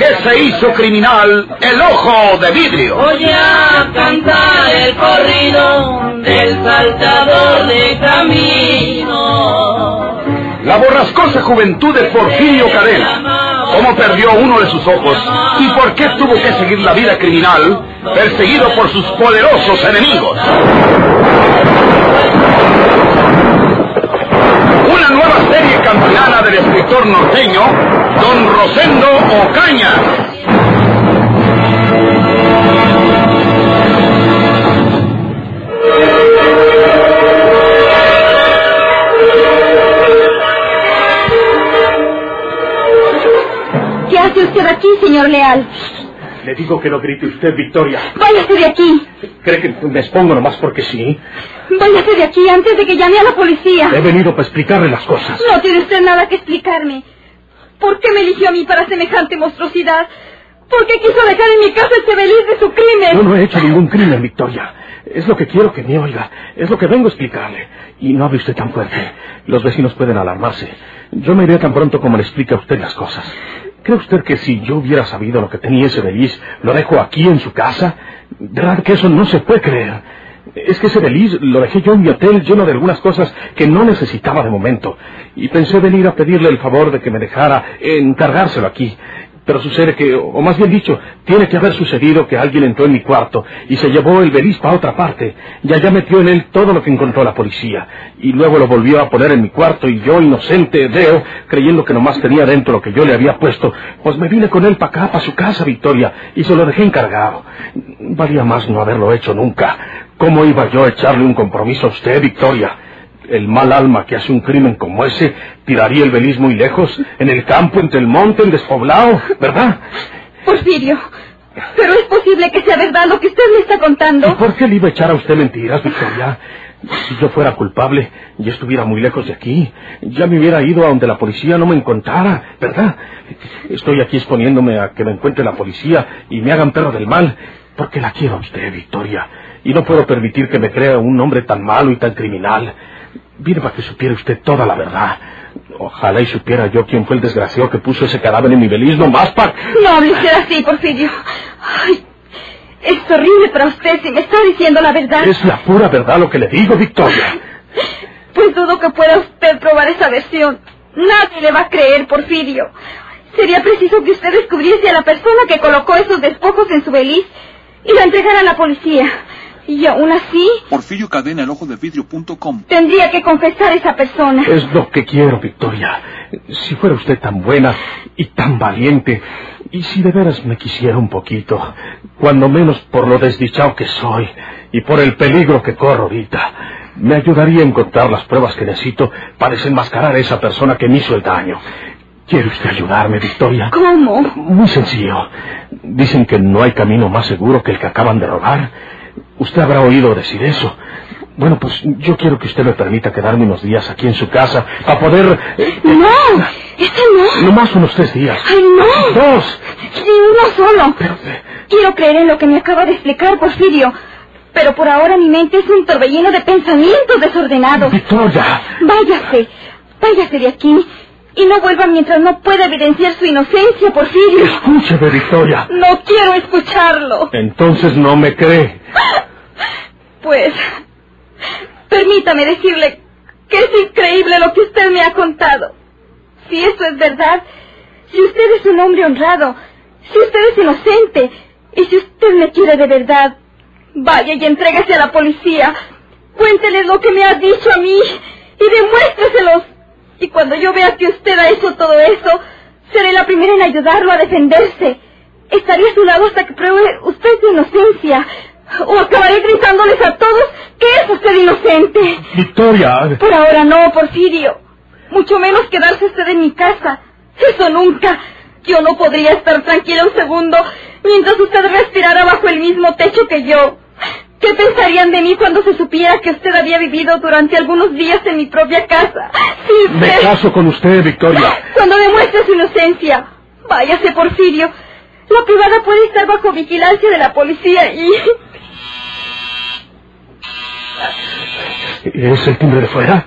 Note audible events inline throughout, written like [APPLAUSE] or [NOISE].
qué se hizo criminal el ojo de vidrio. Voy a cantar el corrido del saltador de camino. La borrascosa juventud de Porfirio Cadena. Cómo perdió uno de sus ojos y por qué tuvo que seguir la vida criminal perseguido por sus poderosos enemigos. Nueva serie campilana del escritor norteño, Don Rosendo Ocaña. ¿Qué hace usted aquí, señor Leal? Le digo que no grite usted, Victoria. Váyase de aquí. ¿Cree que me expongo nomás porque sí? Váyase de aquí antes de que llame a la policía. He venido para explicarle las cosas. No tiene usted nada que explicarme. ¿Por qué me eligió a mí para semejante monstruosidad? ¿Por qué quiso dejar en mi casa este feliz de su crimen? Yo no he hecho ningún crimen, Victoria. Es lo que quiero que me oiga. Es lo que vengo a explicarle. Y no hable usted tan fuerte. Los vecinos pueden alarmarse. Yo me iré tan pronto como le explique a usted las cosas. ¿Cree usted que si yo hubiera sabido lo que tenía ese Belis, lo dejo aquí en su casa? ¿Verdad que eso no se puede creer? Es que ese Belis lo dejé yo en mi hotel lleno de algunas cosas que no necesitaba de momento. Y pensé venir a pedirle el favor de que me dejara encargárselo aquí. Pero sucede que, o más bien dicho, tiene que haber sucedido que alguien entró en mi cuarto y se llevó el Belis para otra parte. Y allá metió en él todo lo que encontró la policía. Y luego lo volvió a poner en mi cuarto y yo, inocente, veo, creyendo que nomás tenía dentro lo que yo le había puesto, pues me vine con él para acá, para su casa, Victoria, y se lo dejé encargado. Valía más no haberlo hecho nunca. ¿Cómo iba yo a echarle un compromiso a usted, Victoria? El mal alma que hace un crimen como ese tiraría el Belis muy lejos, en el campo, entre el monte, en despoblado, ¿verdad? Porfirio, pero es posible que sea verdad lo que usted me está contando. ¿Y por qué le iba a echar a usted mentiras, Victoria? Si yo fuera culpable y estuviera muy lejos de aquí, ya me hubiera ido a donde la policía no me encontrara, ¿verdad? Estoy aquí exponiéndome a que me encuentre la policía y me hagan perro del mal, porque la quiero a usted, Victoria, y no puedo permitir que me crea un hombre tan malo y tan criminal. Vine para que supiera usted toda la verdad. Ojalá y supiera yo quién fue el desgraciado que puso ese cadáver en mi beliz, más para... No hable usted así, Porfirio. Ay, es horrible para usted si me está diciendo la verdad. Es la pura verdad lo que le digo, Victoria. Pues dudo que pueda usted probar esa versión. Nadie le va a creer, Porfirio. Sería preciso que usted descubriese a la persona que colocó esos despojos en su beliz y la entregara a la policía. Y aún así... Porfirio Cadena, el ojo de vidrio.com. Tendría que confesar a esa persona. Es lo que quiero, Victoria. Si fuera usted tan buena y tan valiente, y si de veras me quisiera un poquito, cuando menos por lo desdichado que soy y por el peligro que corro ahorita, me ayudaría a encontrar las pruebas que necesito para desenmascarar a esa persona que me hizo el daño. ¿Quiere usted ayudarme, Victoria? ¿Cómo? Muy sencillo. Dicen que no hay camino más seguro que el que acaban de robar. Usted habrá oído decir eso. Bueno, pues yo quiero que usted me permita quedarme unos días aquí en su casa para poder... eh, No, ese no. no más unos tres días. Ay, no. Dos. Sí, uno solo. Pero, eh, Quiero creer en lo que me acaba de explicar Porfirio. Pero por ahora mi mente es un torbellino de pensamientos desordenados. Victoria. Váyase, váyase de aquí. Y no vuelva mientras no pueda evidenciar su inocencia, Porfirio. Escúcheme, Victoria. No quiero escucharlo. Entonces no me cree. [LAUGHS] Pues, permítame decirle que es increíble lo que usted me ha contado. Si eso es verdad, si usted es un hombre honrado, si usted es inocente, y si usted me quiere de verdad, vaya y entrégase a la policía. Cuénteles lo que me ha dicho a mí y demuéstreselos. Y cuando yo vea que usted ha hecho todo eso, seré la primera en ayudarlo a defenderse. Estaré a su lado hasta que pruebe usted su inocencia. O acabaré gritándoles a todos que es usted inocente. Victoria. Por ahora no, Porfirio. Mucho menos quedarse usted en mi casa. Eso nunca. Yo no podría estar tranquila un segundo mientras usted respirara bajo el mismo techo que yo. ¿Qué pensarían de mí cuando se supiera que usted había vivido durante algunos días en mi propia casa? Sí, Me usted- caso con usted, Victoria. Cuando demuestre su inocencia. Váyase, Porfirio. La privada puede estar bajo vigilancia de la policía y... ¿Es el timbre de fuera?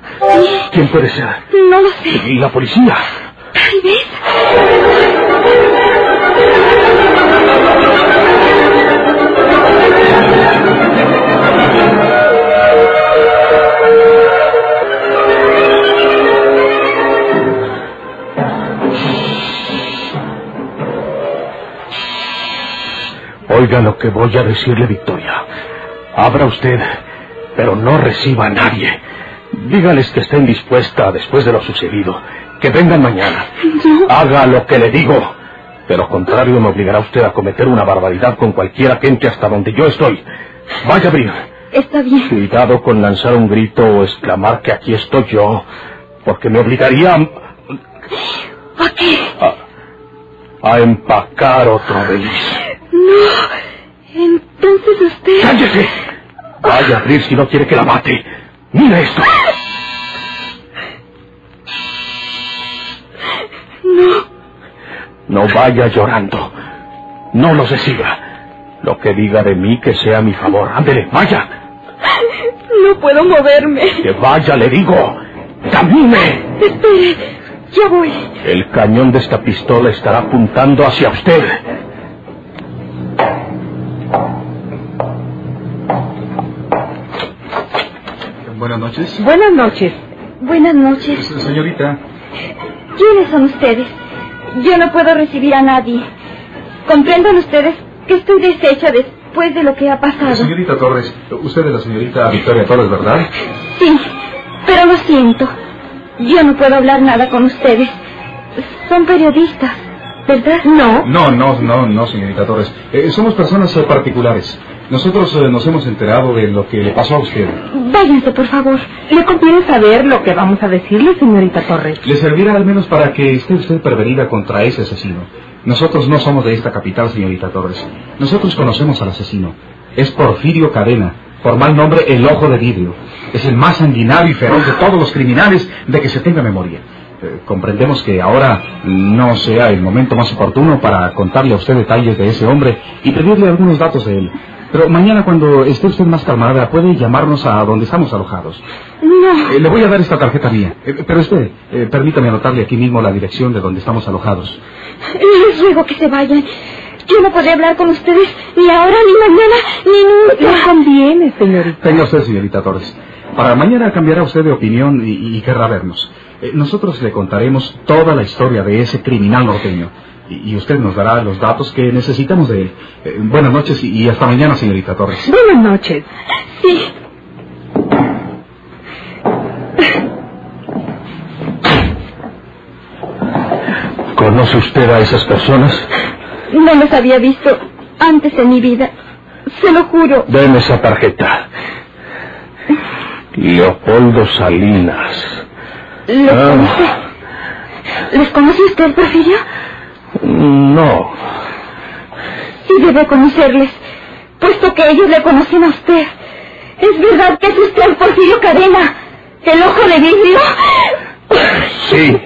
¿Quién puede ser? No lo sé. ¿Y la policía? Tal vez. Oiga lo que voy a decirle, Victoria. Abra usted pero no reciba a nadie. Dígales que estén dispuesta después de lo sucedido. Que vengan mañana. Haga lo que le digo. De lo contrario, me obligará usted a cometer una barbaridad con cualquiera que entre hasta donde yo estoy. Vaya a abrir. Está bien. Cuidado con lanzar un grito o exclamar que aquí estoy yo, porque me obligaría a, ¿A qué? a empacar otro beliz. No. Entonces usted... ¡Cállese! Vaya a si no quiere que la mate. Mira esto. No. No vaya llorando. No los reciba. Lo que diga de mí que sea a mi favor. Ándele, vaya. No puedo moverme. Que vaya, le digo. Camine. Espere. Ya voy. El cañón de esta pistola estará apuntando hacia usted. Buenas noches. Buenas noches. Buenas noches. Señorita, ¿Quiénes son ustedes? Yo no puedo recibir a nadie. Comprendan ustedes que estoy deshecha después de lo que ha pasado. señorita Torres, usted es la señorita Victoria Torres, ¿verdad? Sí, pero lo siento. Yo no puedo hablar nada con ustedes. Son periodistas, ¿verdad? No. No, no, no, no, señorita Torres. Eh, somos personas eh, particulares. Nosotros eh, nos hemos enterado de lo que le pasó a usted. Váyanse, por favor. ¿Le conviene saber lo que vamos a decirle, señorita Torres? Le servirá al menos para que esté usted prevenida contra ese asesino. Nosotros no somos de esta capital, señorita Torres. Nosotros conocemos al asesino. Es Porfirio Cadena, por mal nombre el Ojo de Vidrio. Es el más sanguinario y feroz de todos los criminales de que se tenga memoria. Eh, comprendemos que ahora no sea el momento más oportuno para contarle a usted detalles de ese hombre y pedirle algunos datos de él. Pero mañana cuando esté usted más calmada puede llamarnos a donde estamos alojados. No. Eh, le voy a dar esta tarjeta mía. Eh, pero espere, eh, permítame anotarle aquí mismo la dirección de donde estamos alojados. Les ruego que se vayan. Yo no podré hablar con ustedes ni ahora, ni mañana, ni nunca. conviene, señorita. Tenga usted, señorita Torres. Para mañana cambiará usted de opinión y, y querrá vernos. Eh, nosotros le contaremos toda la historia de ese criminal norteño. Y, usted nos dará los datos que necesitamos de él. Eh, buenas noches y, y hasta mañana, señorita Torres. Buenas noches. Sí. ¿Conoce usted a esas personas? No los había visto antes en mi vida. Se lo juro. Deme esa tarjeta. Leopoldo Salinas. ¿Los Ah. conoce? ¿Les conoce usted, Porfirio? No. Sí debe conocerles, puesto que ellos le conocen a usted. ¿Es verdad que es usted el Porfirio Cadena? ¿El ojo de vidrio? Sí.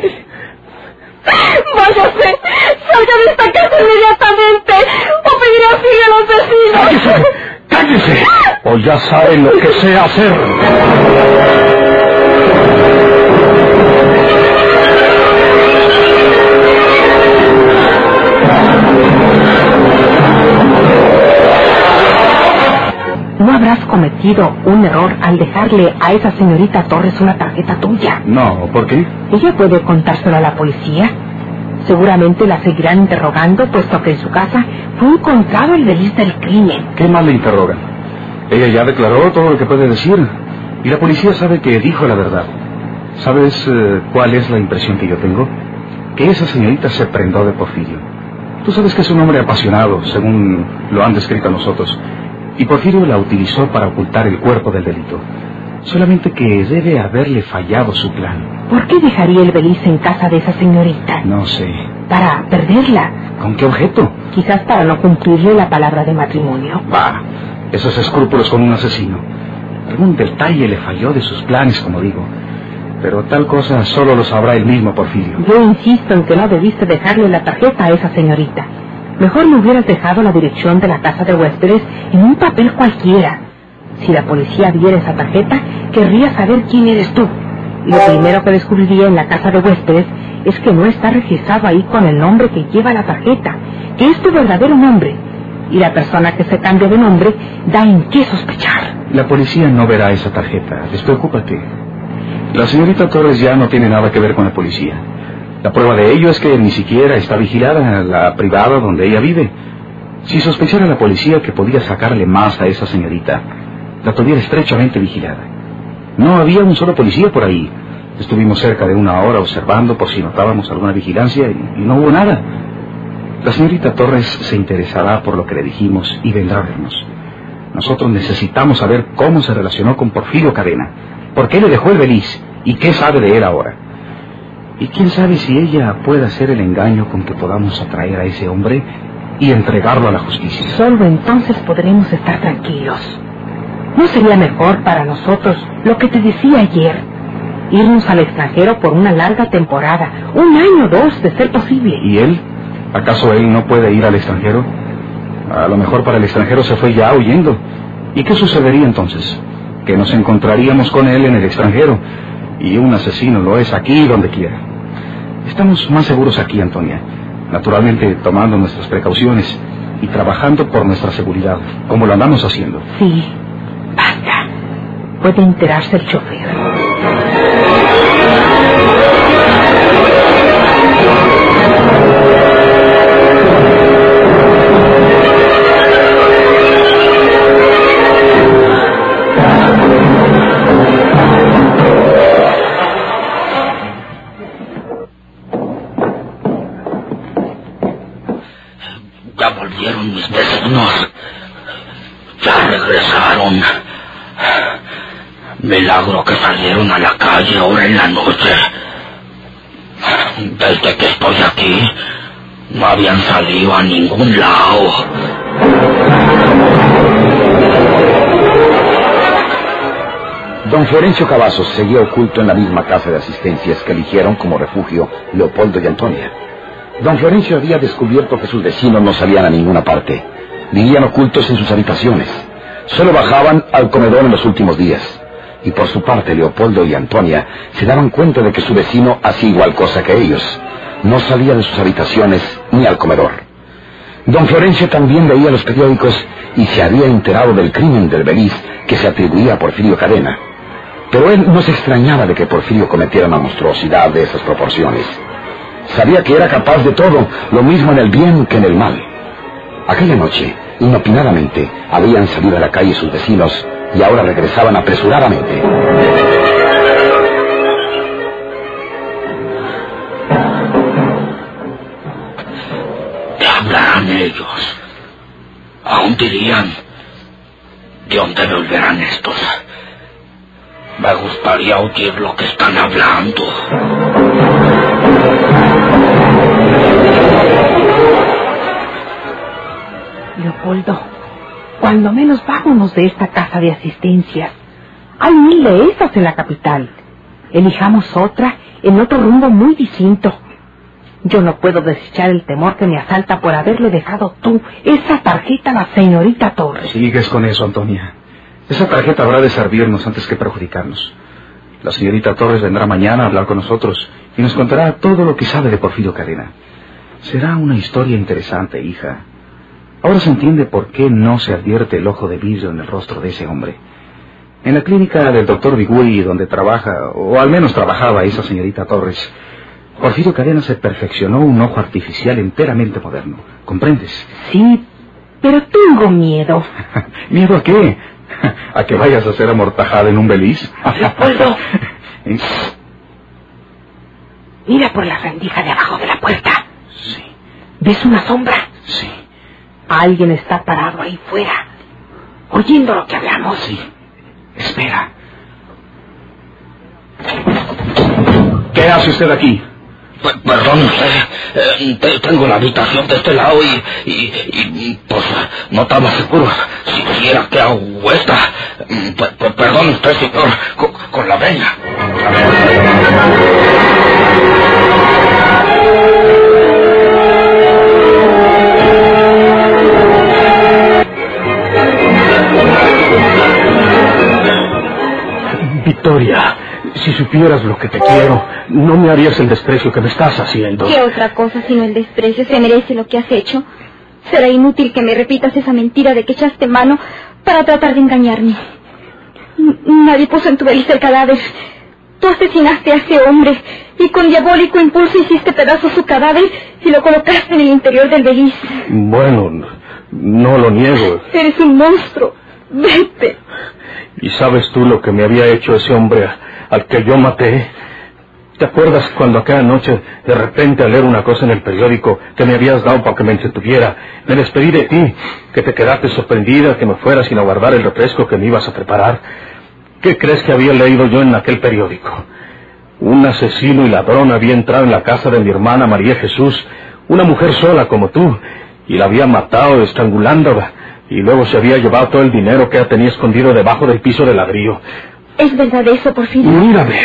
¡Váyase! ¡Salga de esta casa inmediatamente! ¡O pedirá auxilio a los vecinos! ¡Cállese! ¡Cállese! O ya sabe lo que sé hacer. Habrás cometido un error al dejarle a esa señorita Torres una tarjeta tuya? No, ¿por qué? Ella puede contárselo a la policía. Seguramente la seguirán interrogando, puesto que en su casa fue encontrado el deliz del crimen. ¿Qué más le interrogan? Ella ya declaró todo lo que puede decir. Y la policía sabe que dijo la verdad. ¿Sabes eh, cuál es la impresión que yo tengo? Que esa señorita se prendó de Porfirio. Tú sabes que es un hombre apasionado, según lo han descrito a nosotros. Y Porfirio la utilizó para ocultar el cuerpo del delito. Solamente que debe haberle fallado su plan. ¿Por qué dejaría el beliz en casa de esa señorita? No sé. Para perderla. ¿Con qué objeto? Quizás para no cumplirle la palabra de matrimonio. Bah, esos escrúpulos con un asesino. Algún detalle le falló de sus planes, como digo. Pero tal cosa solo lo sabrá él mismo, Porfirio. Yo insisto en que no debiste dejarle la tarjeta a esa señorita. Mejor le hubieras dejado la dirección de la casa de huéspedes en un papel cualquiera. Si la policía viera esa tarjeta, querría saber quién eres tú. Lo primero que descubriría en la casa de huéspedes es que no está registrado ahí con el nombre que lleva la tarjeta, que es tu verdadero nombre. Y la persona que se cambia de nombre da en qué sospechar. La policía no verá esa tarjeta. Despreocúpate. La señorita Torres ya no tiene nada que ver con la policía. La prueba de ello es que ni siquiera está vigilada la privada donde ella vive. Si sospechara la policía que podía sacarle más a esa señorita, la tuviera estrechamente vigilada. No había un solo policía por ahí. Estuvimos cerca de una hora observando por si notábamos alguna vigilancia y, no hubo nada. La señorita Torres se interesará por lo que le dijimos y vendrá a vernos. Nosotros necesitamos saber cómo se relacionó con Porfirio Cadena, por qué le dejó el beliz y qué sabe de él ahora. Y quién sabe si ella puede hacer el engaño con que podamos atraer a ese hombre y entregarlo a la justicia. Solo entonces podremos estar tranquilos. ¿No sería mejor para nosotros lo que te decía ayer? Irnos al extranjero por una larga temporada, un año o dos, de ser posible. ¿Y él? ¿Acaso él no puede ir al extranjero? A lo mejor para el extranjero se fue ya huyendo. ¿Y qué sucedería entonces? Que nos encontraríamos con él en el extranjero. Y un asesino lo es aquí donde quiera. Estamos más seguros aquí, Antonia. Naturalmente tomando nuestras precauciones y trabajando por nuestra seguridad, como lo andamos haciendo. Sí, basta. Puede enterarse el chofer. Volvieron mis vecinos. Ya regresaron. Milagro que salieron a la calle ahora en la noche. Desde que estoy aquí, no habían salido a ningún lado. Don Florencio Cavazos seguía oculto en la misma casa de asistencias que eligieron como refugio Leopoldo y Antonia. Don Florencio había descubierto que sus vecinos no salían a ninguna parte. Vivían ocultos en sus habitaciones. Solo bajaban al comedor en los últimos días. Y por su parte, Leopoldo y Antonia se daban cuenta de que su vecino hacía igual cosa que ellos. No salía de sus habitaciones ni al comedor. Don Florencio también leía los periódicos y se había enterado del crimen del Beliz que se atribuía a Porfirio Cadena. Pero él no se extrañaba de que Porfirio cometiera una monstruosidad de esas proporciones. Sabía que era capaz de todo, lo mismo en el bien que en el mal. Aquella noche, inopinadamente, habían salido a la calle sus vecinos y ahora regresaban apresuradamente. ¿Qué hablarán ellos? Aún dirían, ¿de dónde volverán estos? Me gustaría oír lo que están hablando. Cuando menos vámonos de esta casa de asistencias. Hay mil de esas en la capital. Elijamos otra en otro rumbo muy distinto. Yo no puedo desechar el temor que me asalta por haberle dejado tú esa tarjeta a la señorita Torres. Sigues con eso, Antonia. Esa tarjeta habrá de servirnos antes que perjudicarnos. La señorita Torres vendrá mañana a hablar con nosotros y nos contará todo lo que sabe de Porfirio Cadena. Será una historia interesante, hija. Ahora se entiende por qué no se advierte el ojo de vidrio en el rostro de ese hombre. En la clínica del doctor Bigui, donde trabaja, o al menos trabajaba esa señorita Torres, Porfirio Cadena se perfeccionó un ojo artificial enteramente moderno. ¿Comprendes? Sí, pero tengo miedo. [LAUGHS] ¿Miedo a qué? ¿A que vayas a ser amortajada en un beliz? Leopoldo. [LAUGHS] Mira por la rendija de abajo de la puerta. Sí, ¿Ves una sombra? sí, Alguien está parado ahí fuera, oyendo lo que hablamos. sí. Espera. ¿Qué hace usted aquí? P- Perdón usted, eh, te- tengo la habitación de este lado y, y, y, pues no estaba seguro si, si era que hago esta. P- p- Perdón usted, señor, con, con la veña. Victoria, si supieras lo que te quiero, no me harías el desprecio que me estás haciendo. ¿Qué otra cosa sino el desprecio se merece lo que has hecho? Será inútil que me repitas esa mentira de que echaste mano para tratar de engañarme. N- Nadie puso en tu beliz el cadáver. Tú asesinaste a ese hombre y con diabólico impulso hiciste pedazos su cadáver y lo colocaste en el interior del beliz. Bueno, No lo niego. Eres un monstruo. Vete. ¿Y sabes tú lo que me había hecho ese hombre al que yo maté? ¿Te acuerdas cuando aquella noche, de repente, al leer una cosa en el periódico que me habías dado para que me entretuviera, me despedí de ti, que te quedaste sorprendida que me fueras sin aguardar el refresco que me ibas a preparar? ¿Qué crees que había leído yo en aquel periódico? Un asesino y ladrón había entrado en la casa de mi hermana María Jesús, una mujer sola como tú, y la había matado estrangulándola, y luego se había llevado todo el dinero que tenía escondido debajo del piso de ladrillo. ¿Es verdad eso, Porfirio? Mírame.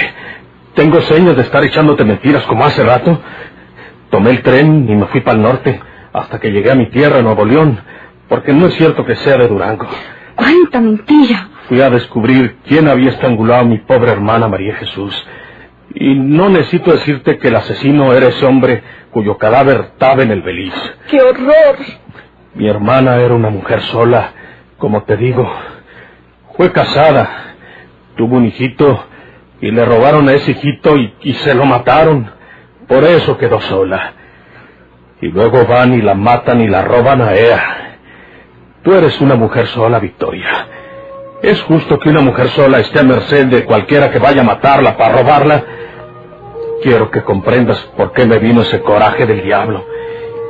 Tengo señas de estar echándote mentiras como hace rato. Tomé el tren y me fui para el norte hasta que llegué a mi tierra, Nuevo León, porque no es cierto que sea de Durango. ¡Cuánta mentira! Fui a descubrir quién había estrangulado a mi pobre hermana María Jesús. Y no necesito decirte que el asesino era ese hombre cuyo cadáver estaba en el beliz. ¡Qué horror! Mi hermana era una mujer sola, como te digo. Fue casada, tuvo un hijito y le robaron a ese hijito y, se lo mataron. Por eso quedó sola. Y luego van y la matan y la roban a ella. Tú eres una mujer sola, Victoria. ¿Es justo que una mujer sola esté a merced de cualquiera que vaya a matarla para robarla? Quiero que comprendas por qué me vino ese coraje del diablo.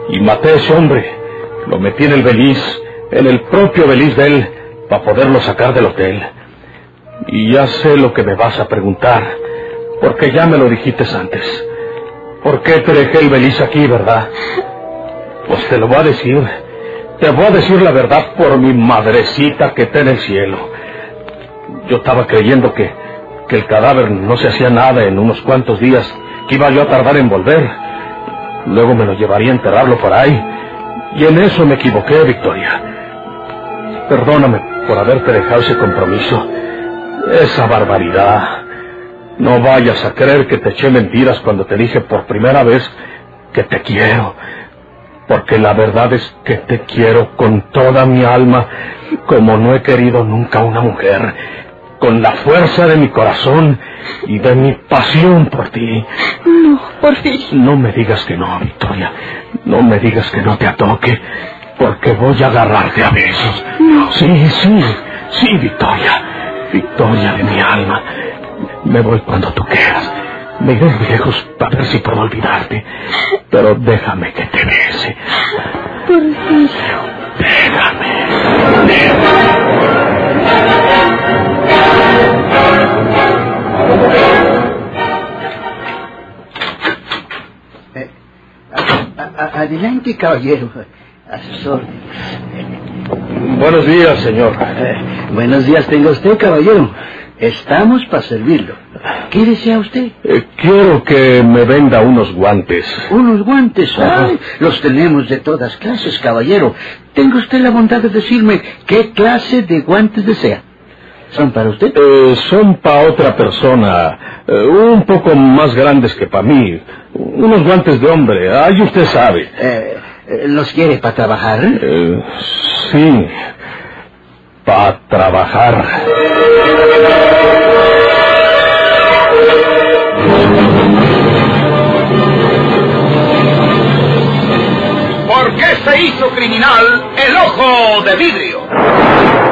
Y maté a ese hombre. Lo metí en el beliz, en el propio beliz de él, para poderlo sacar del hotel. Y ya sé lo que me vas a preguntar, porque ya me lo dijiste antes. ¿Por qué te dejé el beliz aquí, verdad? Pues te lo voy a decir. Te voy a decir la verdad por mi madrecita que está en el cielo. Yo estaba creyendo que, que el cadáver no se hacía nada en unos cuantos días, que iba yo a tardar en volver. Luego me lo llevaría a enterrarlo por ahí. Y en eso me equivoqué, Victoria. Perdóname por haberte dejado ese compromiso. Esa barbaridad. No vayas a creer que te eché mentiras cuando te dije por primera vez que te quiero. Porque la verdad es que te quiero con toda mi alma, como no he querido nunca una mujer. Con la fuerza de mi corazón y de mi pasión por ti. No, por fin. No me digas que no, Victoria. No me digas que no te atoque, porque voy a agarrarte a besos. No. Sí, sí, sí, Victoria. Victoria de mi alma. Me voy cuando tú quieras. Me iré lejos para ver si puedo olvidarte. Pero déjame que te bese. Porfirio. Déjame. Déjame. Adelante, caballero. A sus órdenes. Buenos días, señor. Eh, buenos días tenga usted, caballero. Estamos para servirlo. ¿Qué desea usted? Eh, quiero que me venda unos guantes. Unos guantes. Ay, los tenemos de todas clases, caballero. Tenga usted la bondad de decirme qué clase de guantes desea. ¿Son para usted? Eh, son para otra persona, eh, un poco más grandes que para mí. Unos guantes de hombre, ahí usted sabe. Eh, ¿Los quiere para trabajar? Eh, sí, para trabajar. ¿Por qué se hizo criminal el ojo de vidrio?